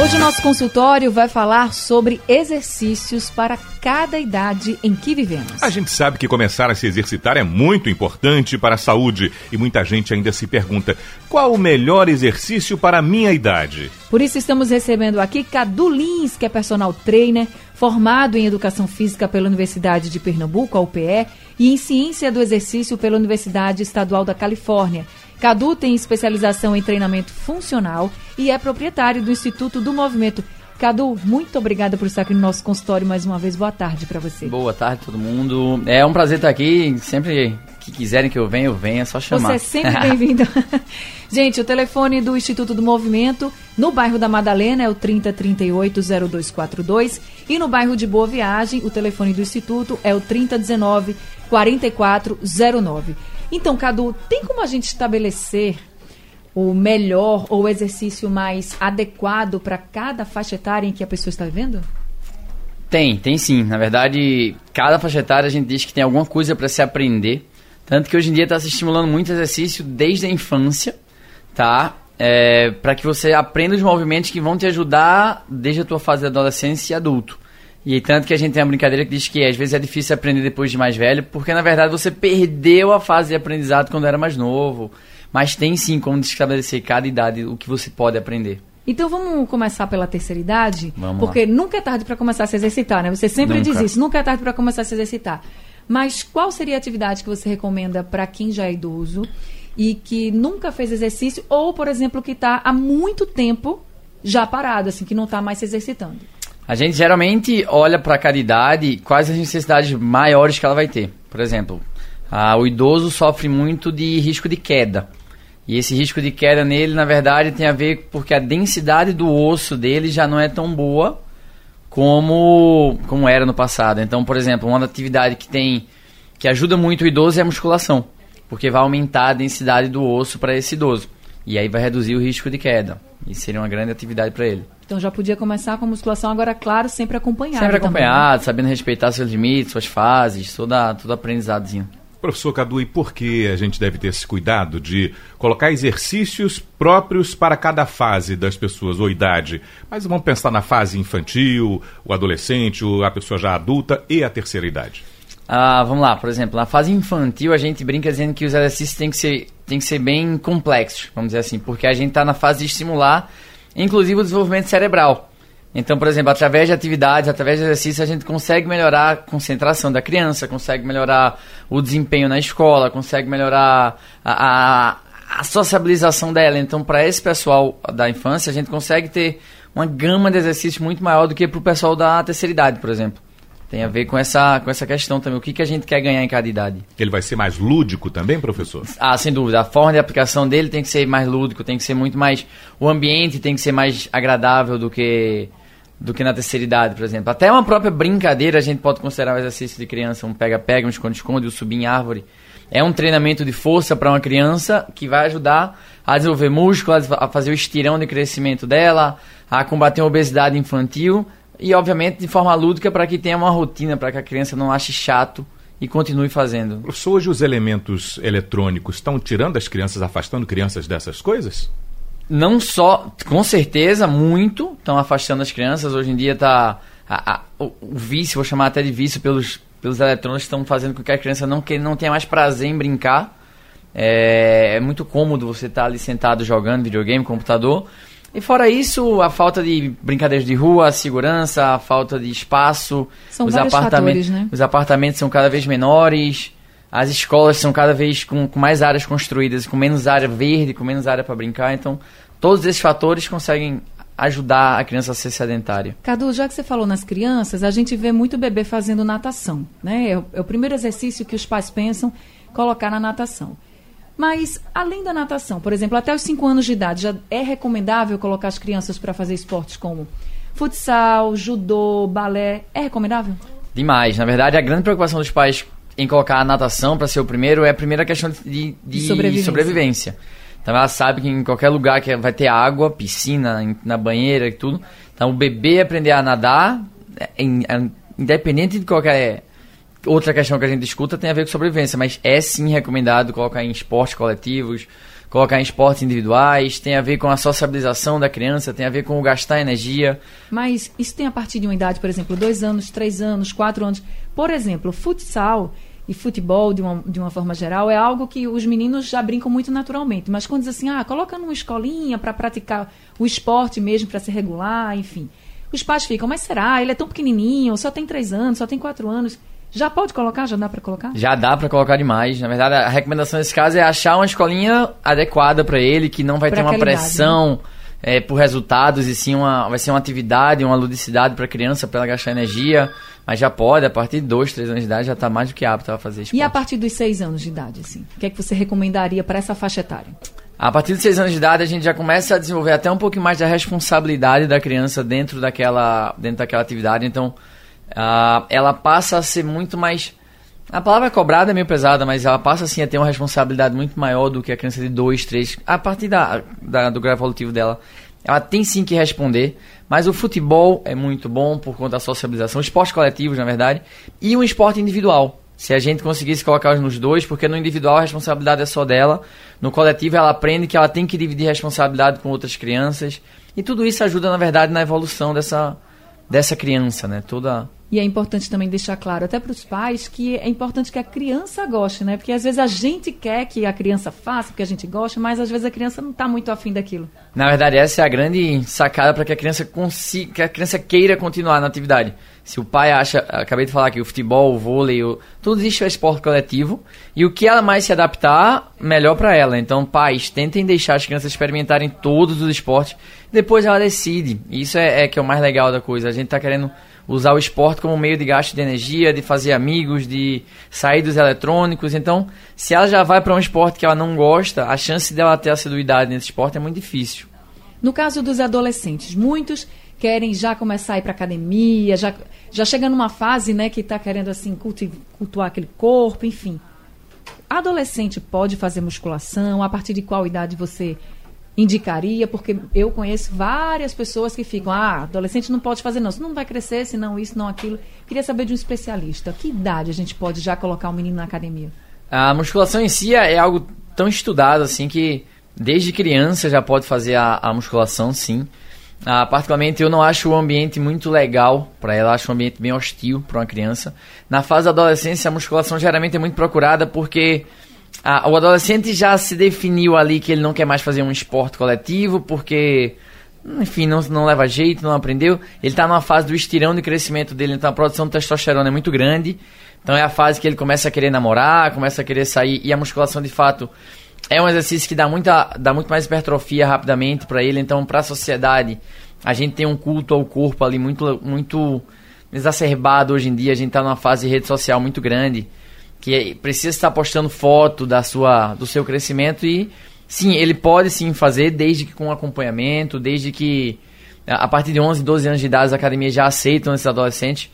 Hoje o nosso consultório vai falar sobre exercícios para cada idade em que vivemos. A gente sabe que começar a se exercitar é muito importante para a saúde e muita gente ainda se pergunta qual o melhor exercício para a minha idade. Por isso estamos recebendo aqui Cadu Lins, que é personal trainer, formado em Educação Física pela Universidade de Pernambuco, a UPE, e em Ciência do Exercício pela Universidade Estadual da Califórnia. Cadu tem especialização em treinamento funcional e é proprietário do Instituto do Movimento. Cadu, muito obrigada por estar aqui no nosso consultório mais uma vez. Boa tarde para você. Boa tarde, todo mundo. É um prazer estar aqui. Sempre que quiserem que eu venha, eu venha, é só chamar. Você é sempre bem-vindo. Gente, o telefone do Instituto do Movimento no bairro da Madalena é o 3038-0242 e no bairro de Boa Viagem, o telefone do Instituto é o 3019-4409. Então, Cadu, tem como a gente estabelecer o melhor ou o exercício mais adequado para cada faixa etária em que a pessoa está vivendo? Tem, tem sim. Na verdade, cada faixa etária a gente diz que tem alguma coisa para se aprender. Tanto que hoje em dia está se estimulando muito exercício desde a infância, tá? É, para que você aprenda os movimentos que vão te ajudar desde a tua fase de adolescência e adulto. E tanto que a gente tem uma brincadeira que diz que às vezes é difícil aprender depois de mais velho, porque na verdade você perdeu a fase de aprendizado quando era mais novo. Mas tem sim como estabelecer cada idade o que você pode aprender. Então vamos começar pela terceira idade, Vamos porque lá. nunca é tarde para começar a se exercitar, né? Você sempre Nunca. diz isso, nunca é tarde para começar a se exercitar. Mas qual seria a atividade que você recomenda para quem já é idoso e que nunca fez exercício ou, por exemplo, que está há muito tempo já parado, assim, que não está mais se exercitando? A gente geralmente olha para cada idade quais as necessidades maiores que ela vai ter. Por exemplo, ah, o idoso sofre muito de risco de queda. E esse risco de queda nele, na verdade, tem a ver porque a densidade do osso dele já não é tão boa como, como era no passado. Então, por exemplo, uma atividade que tem que ajuda muito o idoso é a musculação, porque vai aumentar a densidade do osso para esse idoso. E aí vai reduzir o risco de queda. E seria uma grande atividade para ele. Então já podia começar com a musculação, agora, claro, sempre acompanhado. Sempre também, né? acompanhado, sabendo respeitar seus limites, suas fases, toda, todo aprendizadozinho. Professor Cadu, e por que a gente deve ter esse cuidado de colocar exercícios próprios para cada fase das pessoas ou idade? Mas vamos pensar na fase infantil, o adolescente, a pessoa já adulta e a terceira idade. Ah, vamos lá, por exemplo, na fase infantil a gente brinca dizendo que os exercícios têm que ser, têm que ser bem complexos, vamos dizer assim, porque a gente está na fase de estimular, inclusive, o desenvolvimento cerebral. Então, por exemplo, através de atividades, através de exercícios, a gente consegue melhorar a concentração da criança, consegue melhorar o desempenho na escola, consegue melhorar a, a, a sociabilização dela. Então, para esse pessoal da infância, a gente consegue ter uma gama de exercícios muito maior do que para o pessoal da terceira idade, por exemplo. Tem a ver com essa, com essa questão também. O que, que a gente quer ganhar em cada idade? Ele vai ser mais lúdico também, professor? Ah, sem dúvida. A forma de aplicação dele tem que ser mais lúdico, tem que ser muito mais. O ambiente tem que ser mais agradável do que do que na terceira idade, por exemplo. Até uma própria brincadeira a gente pode considerar um exercício de criança, um pega-pega, um esconde-esconde, um subir em árvore. É um treinamento de força para uma criança que vai ajudar a desenvolver músculos, a fazer o estirão de crescimento dela, a combater a obesidade infantil e, obviamente, de forma lúdica para que tenha uma rotina, para que a criança não ache chato e continue fazendo. Professor, hoje os elementos eletrônicos estão tirando as crianças, afastando crianças dessas coisas? não só, com certeza, muito estão afastando as crianças. Hoje em dia tá a- o, o vício, vou chamar até de vício pelos, pelos eletrônicos, estão fazendo com que a criança não, que, não tenha mais prazer em brincar. É, é muito cômodo você estar ali sentado jogando videogame, computador. E fora isso, a falta de brincadeiras de rua, a segurança, a falta de espaço. São os apartamentos, fatores, né? Os apartamentos são cada vez menores. As escolas são cada vez com, com mais áreas construídas, com menos área verde, com menos área para brincar. Então, todos esses fatores conseguem ajudar a criança a ser sedentária. Cadu, já que você falou nas crianças, a gente vê muito bebê fazendo natação, né? É o, é o primeiro exercício que os pais pensam colocar na natação. Mas, além da natação, por exemplo, até os 5 anos de idade, já é recomendável colocar as crianças para fazer esportes como futsal, judô, balé, é recomendável? Demais. Na verdade, a grande preocupação dos pais em colocar a natação para ser o primeiro é a primeira questão de, de, de sobrevivência. sobrevivência. Então ela sabe que em qualquer lugar que vai ter água, piscina, na banheira e tudo. Então o bebê aprender a nadar, é, é, independente de qualquer outra questão que a gente discuta, tem a ver com sobrevivência. Mas é sim recomendado colocar em esportes coletivos, colocar em esportes individuais, tem a ver com a sociabilização da criança, tem a ver com o gastar energia. Mas isso tem a partir de uma idade, por exemplo, dois anos, três anos, quatro anos. Por exemplo, futsal e futebol, de uma, de uma forma geral, é algo que os meninos já brincam muito naturalmente. Mas quando diz assim, ah, coloca numa escolinha para praticar o esporte mesmo, para se regular, enfim. Os pais ficam, mas será? Ele é tão pequenininho, só tem três anos, só tem quatro anos. Já pode colocar? Já dá para colocar? Já dá para colocar demais. Na verdade, a recomendação nesse caso é achar uma escolinha adequada para ele, que não vai pra ter uma pressão idade, né? é, por resultados, e sim uma, vai ser uma atividade, uma ludicidade para a criança, para ela gastar energia. Mas já pode, a partir de 2, 3 anos de idade, já está mais do que apto a fazer esporte. E a partir dos 6 anos de idade, assim? O que é que você recomendaria para essa faixa etária? A partir de 6 anos de idade, a gente já começa a desenvolver até um pouquinho mais da responsabilidade da criança dentro daquela, dentro daquela atividade. Então, uh, ela passa a ser muito mais. A palavra cobrada é meio pesada, mas ela passa assim a ter uma responsabilidade muito maior do que a criança de 2, 3. A partir da, da, do grau evolutivo dela, ela tem sim que responder. Mas o futebol é muito bom por conta da socialização, esportes coletivos, na verdade, e um esporte individual. Se a gente conseguisse colocar nos dois, porque no individual a responsabilidade é só dela, no coletivo ela aprende que ela tem que dividir responsabilidade com outras crianças. E tudo isso ajuda, na verdade, na evolução dessa, dessa criança, né? Toda e é importante também deixar claro, até para os pais, que é importante que a criança goste, né? Porque às vezes a gente quer que a criança faça, porque a gente gosta, mas às vezes a criança não está muito afim daquilo. Na verdade, essa é a grande sacada para que a criança consiga, que a criança queira continuar na atividade. Se o pai acha, acabei de falar aqui, o futebol, o vôlei, o, tudo isso é esporte coletivo. E o que ela mais se adaptar, melhor para ela. Então, pais, tentem deixar as crianças experimentarem todos os esportes. Depois ela decide. Isso é, é que é o mais legal da coisa. A gente está querendo usar o esporte como meio de gasto de energia, de fazer amigos, de sair dos eletrônicos. Então, se ela já vai para um esporte que ela não gosta, a chance dela ter assiduidade nesse esporte é muito difícil. No caso dos adolescentes, muitos querem já começar a ir para academia, já, já chega numa fase né, que está querendo assim cultuar aquele corpo, enfim. Adolescente pode fazer musculação? A partir de qual idade você indicaria, porque eu conheço várias pessoas que ficam, ah, adolescente não pode fazer não, você não vai crescer, se não isso, não aquilo. Queria saber de um especialista, que idade a gente pode já colocar um menino na academia? A musculação em si é algo tão estudado assim que desde criança já pode fazer a, a musculação, sim. Ah, particularmente eu não acho o ambiente muito legal para ela, acho um ambiente bem hostil para uma criança. Na fase da adolescência, a musculação geralmente é muito procurada porque o adolescente já se definiu ali que ele não quer mais fazer um esporte coletivo porque, enfim, não, não leva jeito, não aprendeu. Ele está numa fase do estirão de crescimento dele, então a produção de testosterona é muito grande. Então é a fase que ele começa a querer namorar, começa a querer sair e a musculação de fato é um exercício que dá, muita, dá muito mais hipertrofia rapidamente para ele. Então, para a sociedade, a gente tem um culto ao corpo ali muito, muito exacerbado hoje em dia. A gente está numa fase de rede social muito grande que precisa estar postando foto da sua, do seu crescimento e sim, ele pode sim fazer desde que com acompanhamento, desde que a partir de 11, 12 anos de idade as academias já aceitam esses adolescentes.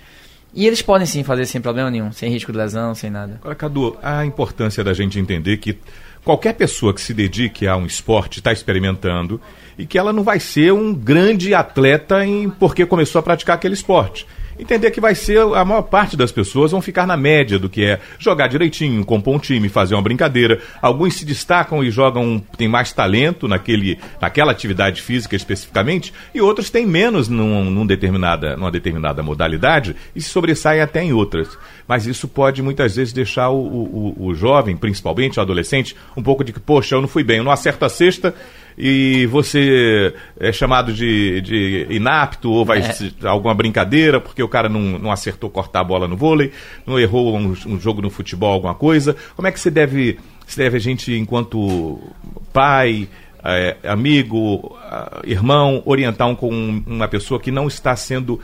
E eles podem sim fazer sem problema nenhum, sem risco de lesão, sem nada. Agora, Cadu, a importância da gente entender que qualquer pessoa que se dedique a um esporte está experimentando e que ela não vai ser um grande atleta em porque começou a praticar aquele esporte entender que vai ser a maior parte das pessoas vão ficar na média do que é jogar direitinho, compor um time, fazer uma brincadeira. Alguns se destacam e jogam, têm mais talento naquele, naquela atividade física especificamente, e outros têm menos num, num determinada, numa determinada modalidade e se sobressaem até em outras. Mas isso pode muitas vezes deixar o, o, o jovem, principalmente o adolescente, um pouco de que, poxa, eu não fui bem, eu não acerto a sexta e você é chamado de, de inapto ou vai é. alguma brincadeira porque o cara não, não acertou cortar a bola no vôlei, não errou um, um jogo no futebol, alguma coisa. Como é que você deve, você deve a gente, enquanto pai, é, amigo, irmão, orientar um, com uma pessoa que não está sendo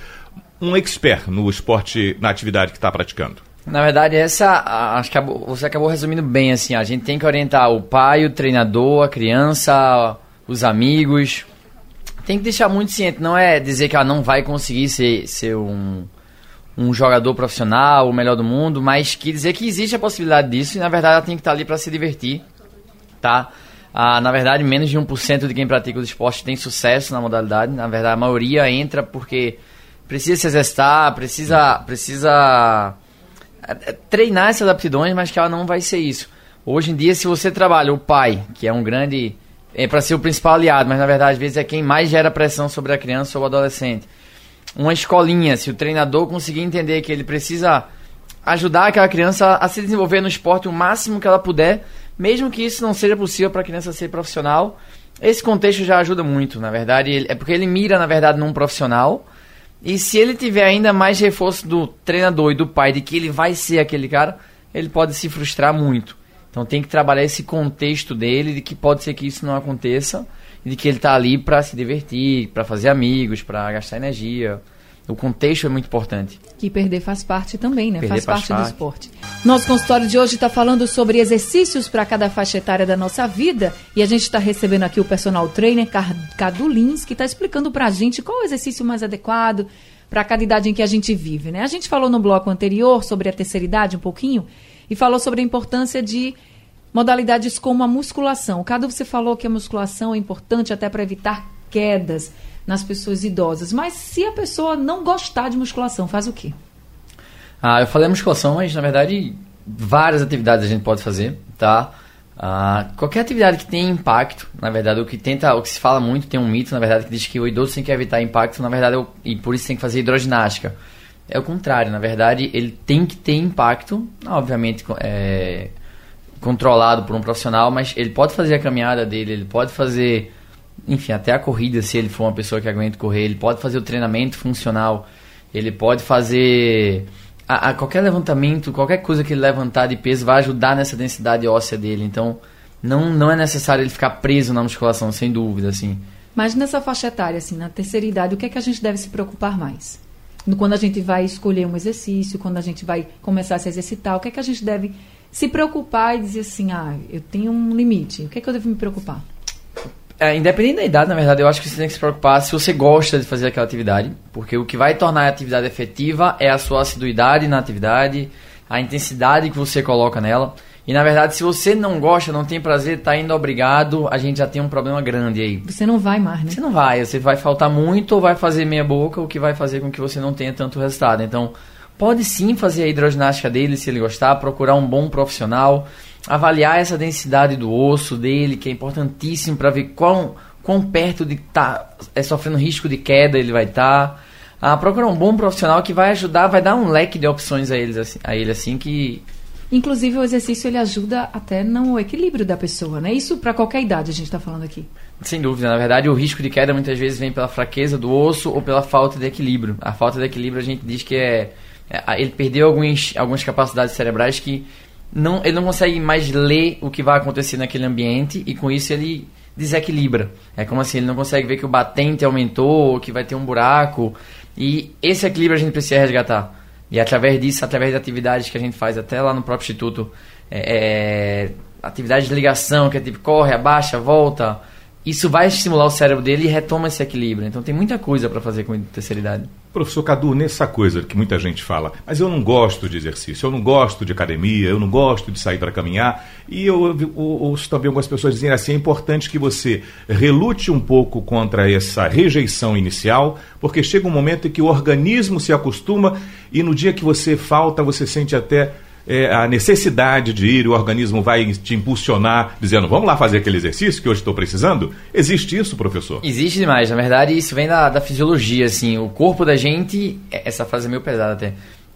um expert no esporte, na atividade que está praticando? Na verdade, essa acho que você acabou resumindo bem assim. A gente tem que orientar o pai, o treinador, a criança, os amigos. tem que deixar muito ciente. Não é dizer que ela não vai conseguir ser, ser um, um jogador profissional, o melhor do mundo, mas que dizer que existe a possibilidade disso e na verdade ela tem que estar ali para se divertir, tá? Ah, na verdade, menos de 1% de quem pratica o esporte tem sucesso na modalidade. Na verdade, a maioria entra porque precisa se exercitar, precisa, precisa treinar essas aptidões, mas que ela não vai ser isso. Hoje em dia, se você trabalha o pai, que é um grande. é para ser o principal aliado, mas na verdade, às vezes é quem mais gera pressão sobre a criança ou o adolescente. Uma escolinha, se o treinador conseguir entender que ele precisa ajudar aquela criança a se desenvolver no esporte o máximo que ela puder, mesmo que isso não seja possível para a criança ser profissional, esse contexto já ajuda muito, na verdade. É porque ele mira, na verdade, num profissional. E se ele tiver ainda mais reforço do treinador e do pai de que ele vai ser aquele cara, ele pode se frustrar muito. Então tem que trabalhar esse contexto dele, de que pode ser que isso não aconteça, e de que ele está ali para se divertir, para fazer amigos, para gastar energia. O contexto é muito importante. Que perder faz parte também, né? Faz, faz, parte, parte do esporte. Nosso consultório de hoje está falando sobre exercícios para cada faixa etária da nossa vida. E a gente está recebendo aqui o personal trainer Cadu Lins, que está explicando para a gente qual o exercício mais adequado para cada idade em que a gente vive, né? A gente falou no bloco anterior sobre a terceira idade um pouquinho e falou sobre a importância de modalidades como a musculação. Cadu, você falou que a musculação é importante até para evitar quedas nas pessoas idosas. Mas se a pessoa não gostar de musculação, faz o quê? Ah, eu falei musculação, mas na verdade várias atividades a gente pode fazer, tá? Ah, qualquer atividade que tenha impacto, na verdade, o que tenta, o que se fala muito, tem um mito, na verdade, que diz que o idoso tem que evitar impacto, na verdade, eu, e por isso tem que fazer hidroginástica. É o contrário, na verdade, ele tem que ter impacto, obviamente é, controlado por um profissional, mas ele pode fazer a caminhada dele, ele pode fazer enfim, até a corrida, se ele for uma pessoa que aguenta correr, ele pode fazer o treinamento funcional, ele pode fazer a, a qualquer levantamento, qualquer coisa que ele levantar de peso vai ajudar nessa densidade óssea dele. Então, não, não é necessário ele ficar preso na musculação, sem dúvida, assim. Mas nessa faixa etária, assim, na terceira idade, o que é que a gente deve se preocupar mais? Quando a gente vai escolher um exercício, quando a gente vai começar a se exercitar, o que é que a gente deve se preocupar e dizer assim, ah, eu tenho um limite, o que é que eu devo me preocupar? É, independente da idade, na verdade, eu acho que você tem que se preocupar se você gosta de fazer aquela atividade, porque o que vai tornar a atividade efetiva é a sua assiduidade na atividade, a intensidade que você coloca nela. E na verdade, se você não gosta, não tem prazer, tá indo obrigado, a gente já tem um problema grande aí. Você não vai mais, né? Você não vai, você vai faltar muito ou vai fazer meia boca, o que vai fazer com que você não tenha tanto resultado. Então, pode sim fazer a hidroginástica dele se ele gostar, procurar um bom profissional avaliar essa densidade do osso dele, que é importantíssimo para ver quão, quão perto de estar tá, é, sofrendo risco de queda ele vai estar. Tá. Ah, procurar um bom profissional que vai ajudar, vai dar um leque de opções a, eles, assim, a ele assim que Inclusive o exercício ele ajuda até no equilíbrio da pessoa, né? Isso para qualquer idade a gente está falando aqui. Sem dúvida, na verdade o risco de queda muitas vezes vem pela fraqueza do osso ou pela falta de equilíbrio. A falta de equilíbrio a gente diz que é, é ele perdeu alguns, algumas capacidades cerebrais que não, ele não consegue mais ler o que vai acontecer naquele ambiente e com isso ele desequilibra. É como assim, ele não consegue ver que o batente aumentou, que vai ter um buraco. E esse equilíbrio a gente precisa resgatar. E através disso, através de atividades que a gente faz até lá no próprio instituto, é, é atividade de ligação, que é tipo corre, abaixa, volta, isso vai estimular o cérebro dele e retoma esse equilíbrio. Então tem muita coisa para fazer com a terceira idade. Professor Cadu, nessa coisa que muita gente fala, mas eu não gosto de exercício, eu não gosto de academia, eu não gosto de sair para caminhar, e eu, ouço também algumas pessoas dizendo assim: é importante que você relute um pouco contra essa rejeição inicial, porque chega um momento em que o organismo se acostuma e no dia que você falta, você sente até é, a necessidade de ir, o organismo vai te impulsionar, dizendo, vamos lá fazer aquele exercício que hoje estou precisando? Existe isso, professor? Existe demais. Na verdade, isso vem da, da fisiologia, assim. O corpo da gente, é, essa frase é meio pesada até,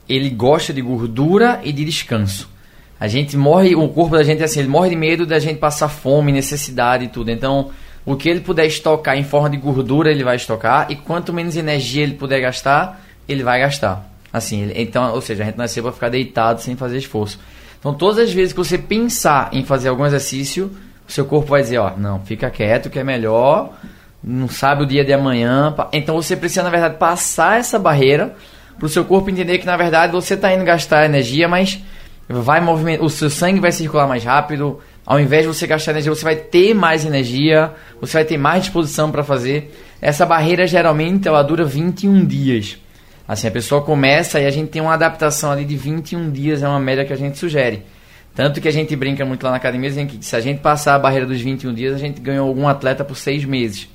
ele gosta de gordura e de descanso. A gente morre, o corpo da gente é assim, ele morre de medo da gente passar fome, necessidade e tudo. Então, o que ele puder estocar em forma de gordura, ele vai estocar. E quanto menos energia ele puder gastar, ele vai gastar. Assim, então, ou seja, a gente nasceu para ficar deitado sem fazer esforço. Então, todas as vezes que você pensar em fazer algum exercício, o seu corpo vai dizer, ó, não, fica quieto que é melhor, não sabe o dia de amanhã. Então, você precisa, na verdade, passar essa barreira para o seu corpo entender que, na verdade, você está indo gastar energia, mas vai movimentar, o seu sangue vai circular mais rápido. Ao invés de você gastar energia, você vai ter mais energia, você vai ter mais disposição para fazer essa barreira geralmente ela dura 21 dias. Assim, a pessoa começa e a gente tem uma adaptação ali de 21 dias, é uma média que a gente sugere. Tanto que a gente brinca muito lá na academia, dizendo que se a gente passar a barreira dos 21 dias, a gente ganhou algum atleta por seis meses.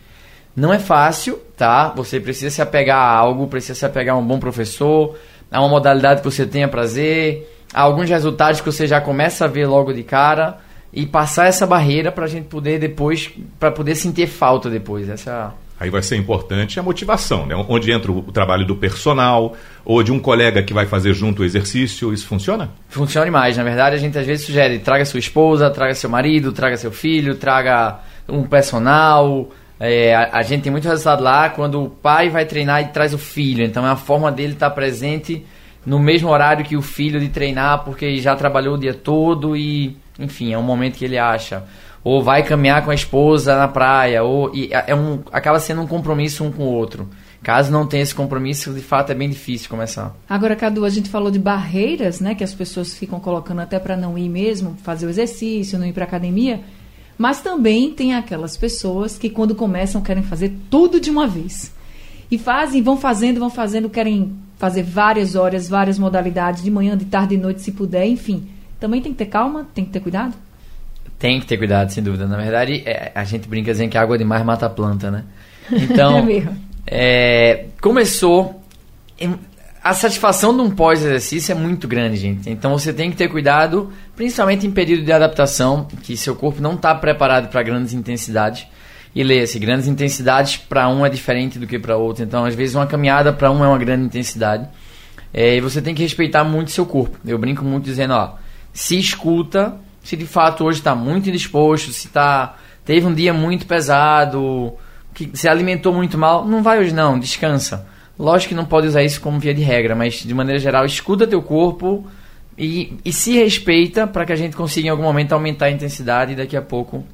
Não é fácil, tá? Você precisa se apegar a algo, precisa se apegar a um bom professor, a uma modalidade que você tenha prazer, a alguns resultados que você já começa a ver logo de cara e passar essa barreira para a gente poder depois, para poder sentir falta depois. Essa Aí vai ser importante a motivação, né? Onde entra o trabalho do personal ou de um colega que vai fazer junto o exercício, isso funciona? Funciona demais. Na verdade, a gente às vezes sugere, traga sua esposa, traga seu marido, traga seu filho, traga um personal. É, a, a, gente tem muito resultado lá quando o pai vai treinar e traz o filho. Então é a forma dele estar presente no mesmo horário que o filho de treinar, porque já trabalhou o dia todo e, enfim, é um momento que ele acha ou vai caminhar com a esposa na praia, ou é um, acaba sendo um compromisso um com o outro. Caso não tenha esse compromisso, de fato é bem difícil começar. Agora, Cadu, a gente falou de barreiras, né, que as pessoas ficam colocando até para não ir mesmo, fazer o exercício, não ir para academia. Mas também tem aquelas pessoas que quando começam querem fazer tudo de uma vez. E fazem, vão fazendo, vão fazendo, querem fazer várias horas, várias modalidades, de manhã, de tarde, de noite, se puder, enfim. Também tem que ter calma, tem que ter cuidado? Tem que ter cuidado, sem dúvida. Na verdade, é, a gente brinca dizendo que água demais mata a planta, né? Então, é é, começou. A satisfação de um pós-exercício é muito grande, gente. Então você tem que ter cuidado, principalmente em período de adaptação, que seu corpo não está preparado para grandes intensidades. E leia-se, grandes intensidades para um é diferente do que para outro. Então, às vezes, uma caminhada para um é uma grande intensidade. É, e você tem que respeitar muito seu corpo. Eu brinco muito dizendo, ó, se escuta se de fato hoje está muito indisposto, se tá, teve um dia muito pesado, que se alimentou muito mal, não vai hoje não, descansa. Lógico que não pode usar isso como via de regra, mas de maneira geral, escuta teu corpo e, e se respeita para que a gente consiga em algum momento aumentar a intensidade e daqui a pouco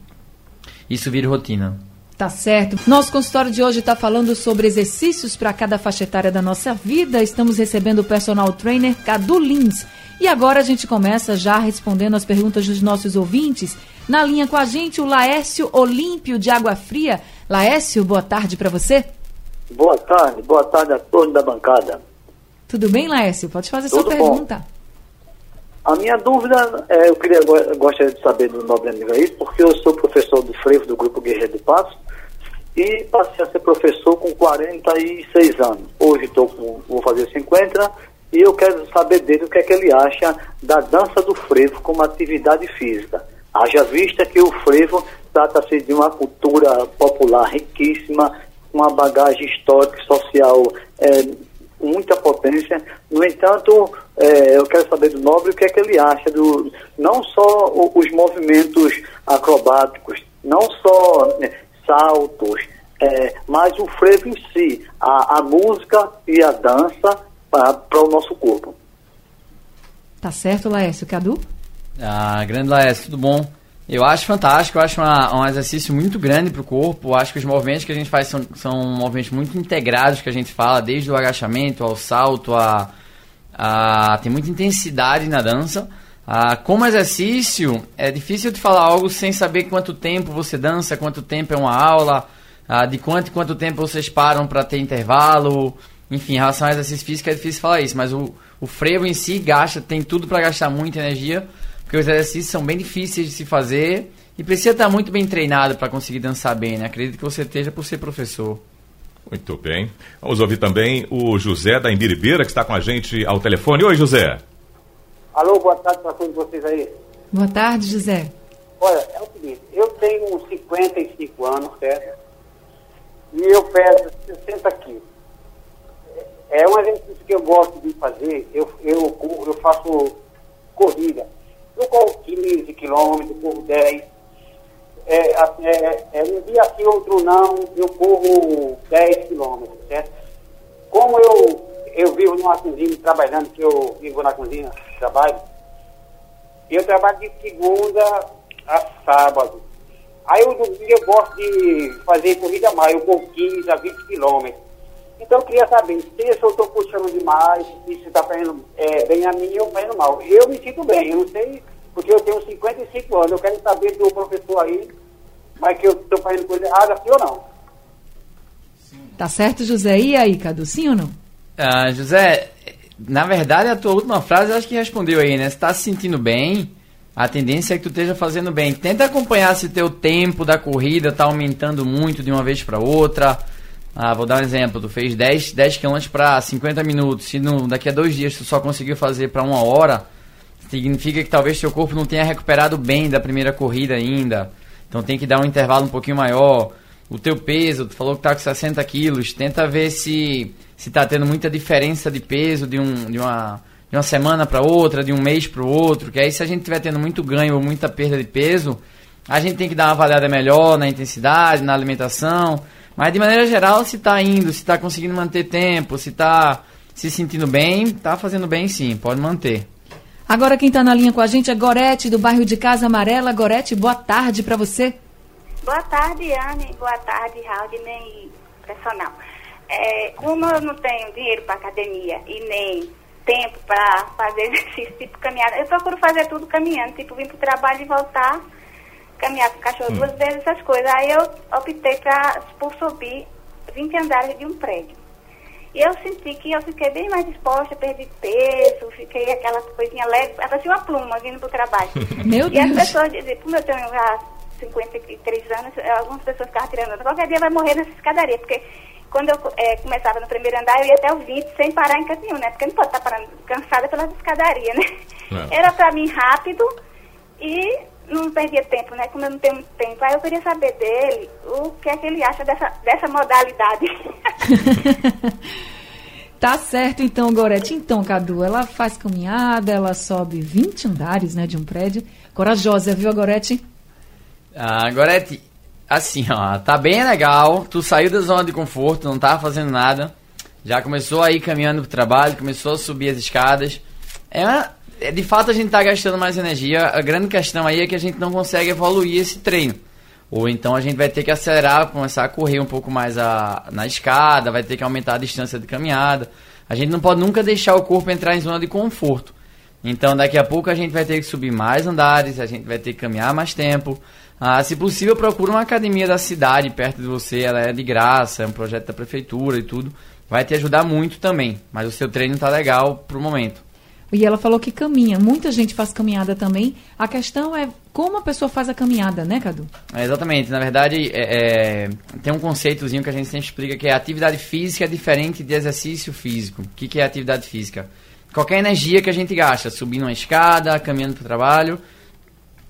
isso vire rotina. Tá certo. Nosso consultório de hoje está falando sobre exercícios para cada faixa etária da nossa vida. Estamos recebendo o personal trainer Cadu Lins. E agora a gente começa já respondendo as perguntas dos nossos ouvintes. Na linha com a gente, o Laércio Olímpio de Água Fria. Laércio, boa tarde para você. Boa tarde, boa tarde a todos da bancada. Tudo bem, Laércio? Pode fazer Tudo sua bom. pergunta. A minha dúvida, é, eu queria gostaria de saber do nobre amigo aí, porque eu sou professor do frevo do Grupo Guerreiro do Passo e passei a ser professor com 46 anos. Hoje tô com, vou fazer 50 e eu quero saber dele o que é que ele acha da dança do frevo como atividade física. Haja vista que o frevo trata-se de uma cultura popular riquíssima, com uma bagagem histórica e social é, muita potência. No entanto, é, eu quero saber do Nobre o que é que ele acha do não só os movimentos acrobáticos, não só né, saltos, é, mas o frevo em si, a, a música e a dança para o nosso corpo. Tá certo, Laércio. Cadu? Ah, grande Laércio, tudo bom? Eu acho fantástico, eu acho uma, um exercício muito grande para o corpo. Eu acho que os movimentos que a gente faz são, são movimentos muito integrados que a gente fala, desde o agachamento ao salto, a, a tem muita intensidade na dança. Ah, como exercício, é difícil de falar algo sem saber quanto tempo você dança, quanto tempo é uma aula, ah, de quanto quanto tempo vocês param para ter intervalo. Enfim, em relação ao exercício físico é difícil falar isso, mas o, o frevo em si gasta, tem tudo para gastar muita energia, porque os exercícios são bem difíceis de se fazer e precisa estar muito bem treinado para conseguir dançar bem, né? Acredito que você esteja por ser professor. Muito bem. Vamos ouvir também o José da Imbiribeira, que está com a gente ao telefone. Oi, José. Alô, boa tarde para todos vocês aí. Boa tarde, José. Olha, é o seguinte, eu tenho 55 anos, certo? E eu peso 60 quilos. É um exercício que eu gosto de fazer, eu, eu, eu faço corrida. Eu corro 15 quilômetros, corro 10. É, é, é, um dia sim, outro não, eu corro 10 quilômetros, certo? Como eu, eu vivo numa cozinha trabalhando, que eu vivo na cozinha, trabalho, eu trabalho de segunda a sábado. Aí eu, eu gosto de fazer corrida mais, eu corro 15 a 20 quilômetros. Então eu queria saber se eu estou puxando demais, se está fazendo é, bem a mim ou fazendo mal. Eu me sinto bem, eu não sei, porque eu tenho 55 anos, eu quero saber do professor aí, mas que eu estou fazendo coisa errada, sim ou não. Tá certo, José? E aí, Cadu, sim ou não? Ah, José, na verdade, a tua última frase eu acho que respondeu aí, né? Você tá se sentindo bem, a tendência é que tu esteja fazendo bem. Tenta acompanhar se teu tempo da corrida tá aumentando muito de uma vez para outra. Ah, vou dar um exemplo. Tu fez 10, 10 km para 50 minutos. Se no, daqui a dois dias tu só conseguiu fazer para uma hora, significa que talvez teu corpo não tenha recuperado bem da primeira corrida ainda. Então tem que dar um intervalo um pouquinho maior. O teu peso, tu falou que tá com 60 quilos. Tenta ver se se tá tendo muita diferença de peso de, um, de uma de uma semana para outra, de um mês para o outro, que aí se a gente estiver tendo muito ganho ou muita perda de peso, a gente tem que dar uma avaliada melhor na intensidade, na alimentação, mas de maneira geral, se está indo, se está conseguindo manter tempo, se está se sentindo bem, está fazendo bem sim, pode manter. Agora quem está na linha com a gente é Gorete, do bairro de Casa Amarela. Gorete, boa tarde para você. Boa tarde, Anne. Boa tarde, Raudney personal. É, como eu não tenho dinheiro para academia e nem tempo para fazer exercício, tipo caminhada. Eu procuro fazer tudo caminhando, tipo vir para o trabalho e voltar, caminhar com o cachorro hum. duas vezes, essas coisas. Aí eu optei pra, por subir 20 andares de um prédio. E eu senti que eu fiquei bem mais disposta, perdi peso, fiquei aquela coisinha leve, parecia uma pluma vindo para o trabalho. Meu e Deus. as pessoas dizem, como eu tenho já 53 anos, algumas pessoas ficavam tirando, qualquer dia vai morrer nessa escadaria, porque quando eu é, começava no primeiro andar, eu ia até o 20 sem parar em canto nenhum, né? Porque não pode estar parando cansada pelas escadarias, né? É. Era para mim rápido e não perdia tempo, né? Como eu não tenho muito tempo. Aí eu queria saber dele o que é que ele acha dessa, dessa modalidade. tá certo então, Gorete. Então, Cadu, ela faz caminhada, ela sobe 20 andares, né, de um prédio. Corajosa, viu, Gorete? Ah, Gorete, Assim, ó, tá bem legal. Tu saiu da zona de conforto, não tava fazendo nada. Já começou a ir caminhando pro trabalho, começou a subir as escadas. É, é, de fato a gente tá gastando mais energia. A grande questão aí é que a gente não consegue evoluir esse treino. Ou então a gente vai ter que acelerar, começar a correr um pouco mais a, na escada, vai ter que aumentar a distância de caminhada. A gente não pode nunca deixar o corpo entrar em zona de conforto. Então daqui a pouco a gente vai ter que subir mais andares, a gente vai ter que caminhar mais tempo. Ah, se possível, procura uma academia da cidade perto de você, ela é de graça, é um projeto da prefeitura e tudo. Vai te ajudar muito também, mas o seu treino tá legal pro momento. E ela falou que caminha. Muita gente faz caminhada também. A questão é como a pessoa faz a caminhada, né, Cadu? É, exatamente. Na verdade, é, é, tem um conceitozinho que a gente sempre explica que é atividade física diferente de exercício físico. O que, que é atividade física? Qualquer energia que a gente gasta, subindo uma escada, caminhando para o trabalho,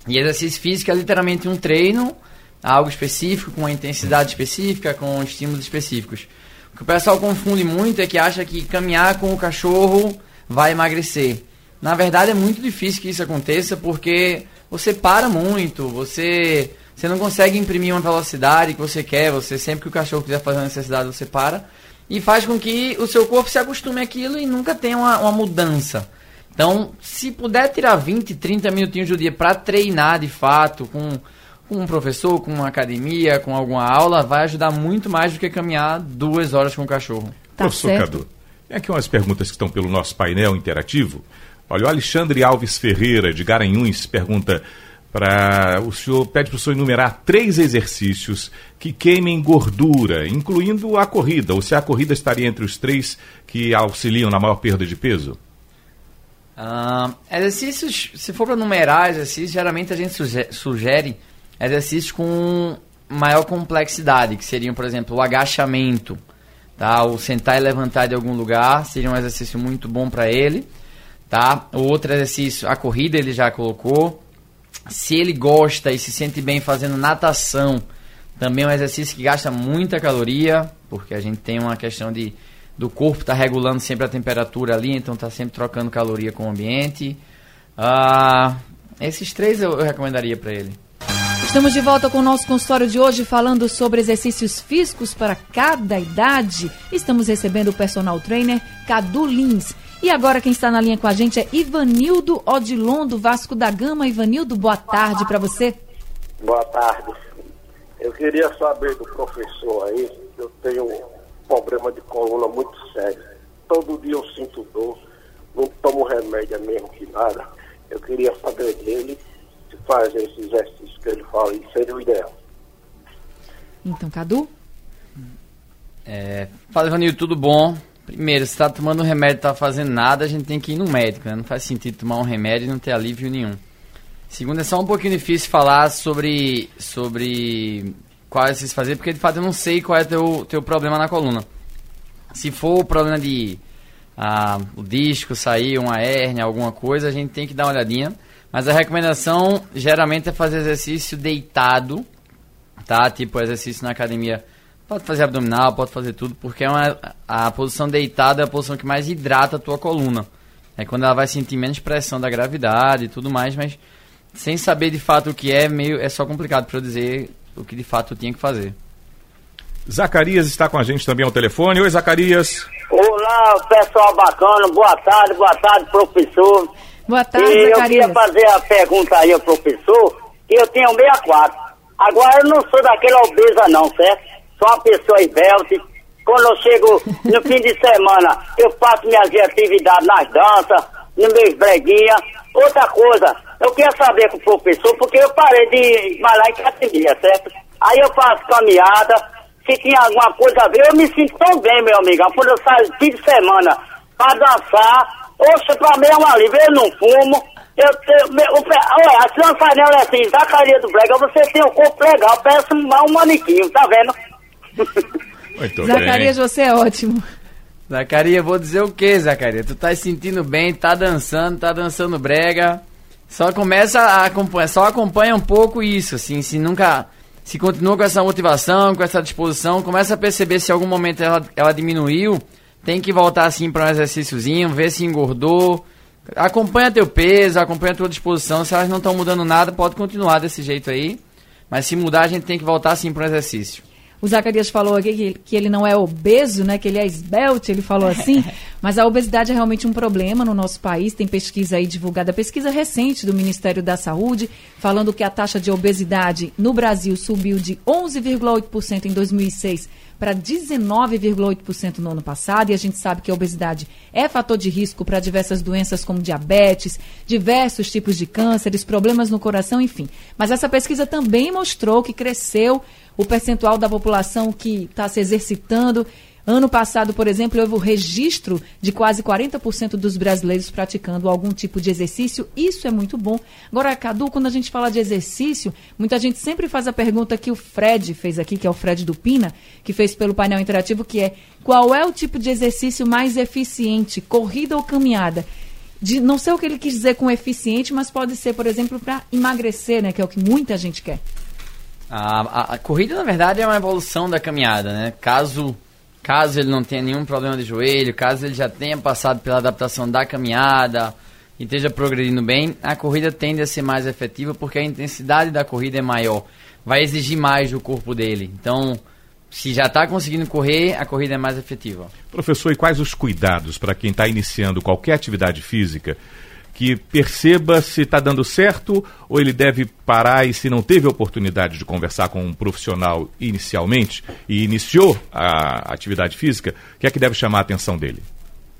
e exercício físico é literalmente um treino, algo específico, com uma intensidade específica, com estímulos específicos. O que o pessoal confunde muito é que acha que caminhar com o cachorro vai emagrecer. Na verdade é muito difícil que isso aconteça porque você para muito, você, você não consegue imprimir uma velocidade que você quer, você sempre que o cachorro quiser fazer uma necessidade você para e faz com que o seu corpo se acostume àquilo e nunca tenha uma, uma mudança. Então, se puder tirar 20, 30 minutinhos do dia para treinar de fato com, com um professor, com uma academia, com alguma aula, vai ajudar muito mais do que caminhar duas horas com o cachorro. Tá Professor certo. Cadu, tem aqui umas perguntas que estão pelo nosso painel interativo. Olha, o Alexandre Alves Ferreira, de Garanhuns, pergunta para o senhor, pede para o senhor enumerar três exercícios que queimem gordura, incluindo a corrida, ou se a corrida estaria entre os três que auxiliam na maior perda de peso. Uh, exercícios, se for para numerar exercícios, geralmente a gente sugere exercícios com maior complexidade, que seriam, por exemplo, o agachamento, tá? O sentar e levantar de algum lugar seria um exercício muito bom para ele, tá? O outro exercício, a corrida ele já colocou. Se ele gosta e se sente bem fazendo natação, também é um exercício que gasta muita caloria, porque a gente tem uma questão de do corpo está regulando sempre a temperatura ali, então está sempre trocando caloria com o ambiente. Ah, esses três eu, eu recomendaria para ele. Estamos de volta com o nosso consultório de hoje falando sobre exercícios físicos para cada idade. Estamos recebendo o personal trainer Cadu Lins. E agora quem está na linha com a gente é Ivanildo Odilon do Vasco da Gama. Ivanildo, boa tarde para você. Boa tarde. Eu queria saber do professor aí, eu tenho problema de coluna muito sério. Todo dia eu sinto dor, não tomo remédio mesmo que nada. Eu queria saber dele se fazer esses exercícios que ele fala, isso seria o ideal. Então, Cadu? É, fala, Ivanil, tudo bom? Primeiro, se tá tomando um remédio e tá fazendo nada, a gente tem que ir no médico, né? Não faz sentido tomar um remédio e não ter alívio nenhum. Segundo, é só um pouquinho difícil falar sobre, sobre qual exercício fazer, porque de fato eu não sei qual é o teu, teu problema na coluna. Se for o problema de ah, o disco sair, uma hérnia, alguma coisa, a gente tem que dar uma olhadinha. Mas a recomendação geralmente é fazer exercício deitado, tá? Tipo exercício na academia. Pode fazer abdominal, pode fazer tudo, porque é uma, a posição deitada é a posição que mais hidrata a tua coluna. É quando ela vai sentir menos pressão da gravidade e tudo mais, mas sem saber de fato o que é, meio é só complicado para eu dizer o que de fato eu tinha que fazer. Zacarias está com a gente também ao telefone. Oi, Zacarias. Olá, pessoal bacana. Boa tarde, boa tarde, professor. Boa tarde, e eu queria fazer a pergunta aí ao professor, que eu tenho 64. Agora eu não sou daquela obesa não, certo? Sou uma pessoa esbelte. Quando eu chego no fim de semana, eu faço minhas atividades nas danças, nos meus breguinhas. Outra coisa, eu queria saber com o professor, porque eu parei de malhar em academia, certo? Aí eu faço caminhada, se tinha alguma coisa a ver, eu me sinto tão bem, meu amigão. Quando eu saio fim de semana pra dançar, oxe, pra mim é um alívio, eu não fumo. Eu meu, o pé- olha, a senhora Fanel é assim, Zacaria do Brega, você tem um corpo legal, parece um, um maniquinho, tá vendo? Muito Zacarias, você é ótimo. Zacaria, vou dizer o que, Zacaria? Tu tá se sentindo bem, tá dançando, tá dançando brega. Só começa a acompanhar, só acompanha um pouco isso, assim, se nunca. Se continua com essa motivação, com essa disposição, começa a perceber se em algum momento ela, ela diminuiu, tem que voltar assim para um exercíciozinho, ver se engordou. Acompanha teu peso, acompanha tua disposição. Se elas não estão mudando nada, pode continuar desse jeito aí. Mas se mudar, a gente tem que voltar assim para um exercício. O Zacarias falou aqui que, que ele não é obeso, né? Que ele é esbelte, ele falou assim. mas a obesidade é realmente um problema no nosso país. Tem pesquisa aí divulgada, pesquisa recente do Ministério da Saúde, falando que a taxa de obesidade no Brasil subiu de 11,8% em 2006 para 19,8% no ano passado, e a gente sabe que a obesidade é fator de risco para diversas doenças como diabetes, diversos tipos de cânceres, problemas no coração, enfim. Mas essa pesquisa também mostrou que cresceu o percentual da população que está se exercitando. Ano passado, por exemplo, houve o registro de quase 40% dos brasileiros praticando algum tipo de exercício. Isso é muito bom. Agora, Cadu, quando a gente fala de exercício, muita gente sempre faz a pergunta que o Fred fez aqui, que é o Fred do Pina, que fez pelo painel interativo, que é qual é o tipo de exercício mais eficiente, corrida ou caminhada? De, não sei o que ele quis dizer com eficiente, mas pode ser, por exemplo, para emagrecer, né? Que é o que muita gente quer. A, a- a corrida, na verdade, é uma evolução da caminhada, né? Caso, caso ele não tenha nenhum problema de joelho, caso ele já tenha passado pela adaptação da caminhada e esteja progredindo bem, a corrida tende a ser mais efetiva porque a intensidade da corrida é maior. Vai exigir mais do corpo dele. Então, se já está conseguindo correr, a corrida é mais efetiva. Professor, e quais os cuidados para quem está iniciando qualquer atividade física que perceba se está dando certo ou ele deve parar e se não teve oportunidade de conversar com um profissional inicialmente e iniciou a atividade física, o que é que deve chamar a atenção dele?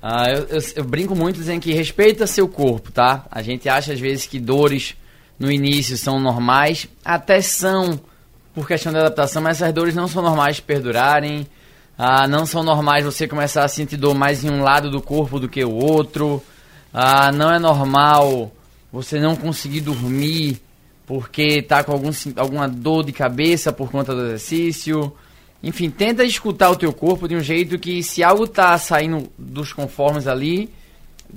Ah, eu, eu- eu brinco muito dizendo que respeita seu corpo, tá? A gente acha às vezes que dores no início são normais, até são por questão de adaptação, mas essas dores não são normais perdurarem. Ah, não são normais você começar a sentir dor mais em um lado do corpo do que o outro. Ah, não é normal você não conseguir dormir porque tá com algum, alguma dor de cabeça por conta do exercício. Enfim, tenta escutar o teu corpo de um jeito que se algo tá saindo dos conformes ali,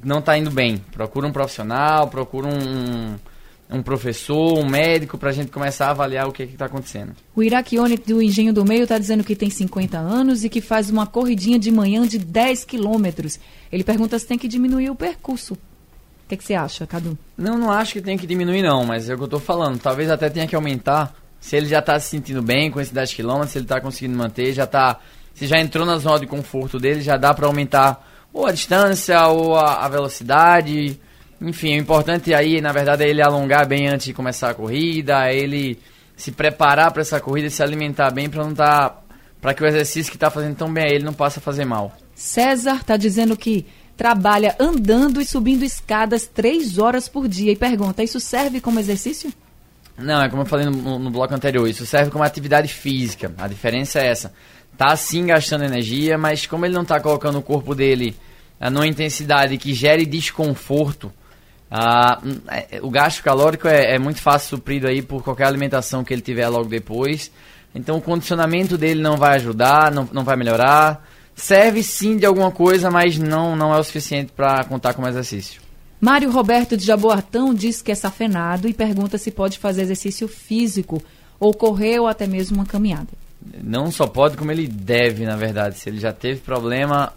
não tá indo bem. Procura um profissional, procura um, um professor, um médico pra gente começar a avaliar o que que tá acontecendo. O Iraquione do Engenho do Meio está dizendo que tem 50 anos e que faz uma corridinha de manhã de 10 quilômetros. Ele pergunta se tem que diminuir o percurso. O que, que você acha, Cadu? Não, não acho que tem que diminuir não, mas é o que eu tô falando. Talvez até tenha que aumentar. Se ele já tá se sentindo bem com esses 10 km, se ele tá conseguindo manter, já tá... Se já entrou na zona de conforto dele, já dá pra aumentar ou a distância ou a, a velocidade. Enfim, o importante aí, na verdade, é ele alongar bem antes de começar a corrida, é ele se preparar para essa corrida e se alimentar bem para não tá para que o exercício que tá fazendo tão bem a ele não passe a fazer mal. César está dizendo que trabalha andando e subindo escadas três horas por dia e pergunta: isso serve como exercício? Não, é como eu falei no, no bloco anterior, isso serve como atividade física. A diferença é essa. tá sim gastando energia, mas como ele não está colocando o corpo dele numa intensidade que gere desconforto, uh, o gasto calórico é, é, muito fácil suprido aí por qualquer alimentação que ele tiver logo depois. Então o condicionamento dele não vai ajudar, não, não vai melhorar. Serve sim de alguma coisa, mas não, não é o suficiente para contar com exercício. Mário Roberto de Jaboatão diz que é safenado e pergunta se pode fazer exercício físico, ou correr, ou até mesmo uma caminhada. Não só pode, como ele deve, na verdade. Se ele já teve problema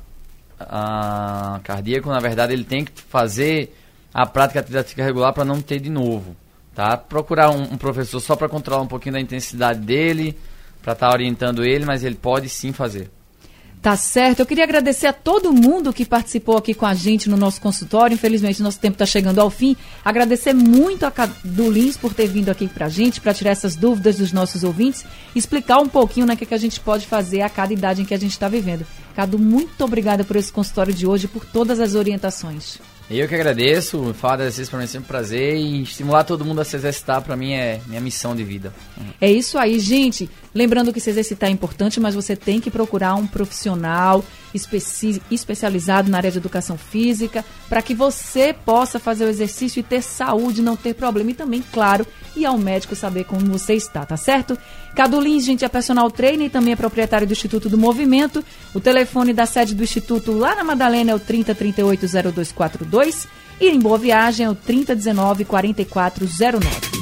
uh, cardíaco, na verdade, ele tem que fazer a prática física regular para não ter de novo. Tá? Procurar um, um professor só para controlar um pouquinho da intensidade dele, para estar tá orientando ele, mas ele pode sim fazer. Tá certo. Eu queria agradecer a todo mundo que participou aqui com a gente no nosso consultório. Infelizmente, nosso tempo está chegando ao fim. Agradecer muito a Cadu Lins por ter vindo aqui para a gente, para tirar essas dúvidas dos nossos ouvintes, explicar um pouquinho né, o que, que a gente pode fazer a cada idade em que a gente está vivendo. Cadu, muito obrigada por esse consultório de hoje, por todas as orientações. Eu que agradeço, falar de exercício para mim é sempre um prazer e estimular todo mundo a se exercitar para mim é minha missão de vida. É isso aí, gente. Lembrando que se exercitar é importante, mas você tem que procurar um profissional especi especializado na área de educação física para que você possa fazer o exercício e ter saúde, não ter problema. E também, claro, ir ao médico saber como você está, tá certo? Cadu Lins, gente, é personal trainer e também é proprietário do Instituto do Movimento. O telefone da sede do Instituto lá na Madalena é o 30380242 e em Boa Viagem é o 3019 4409.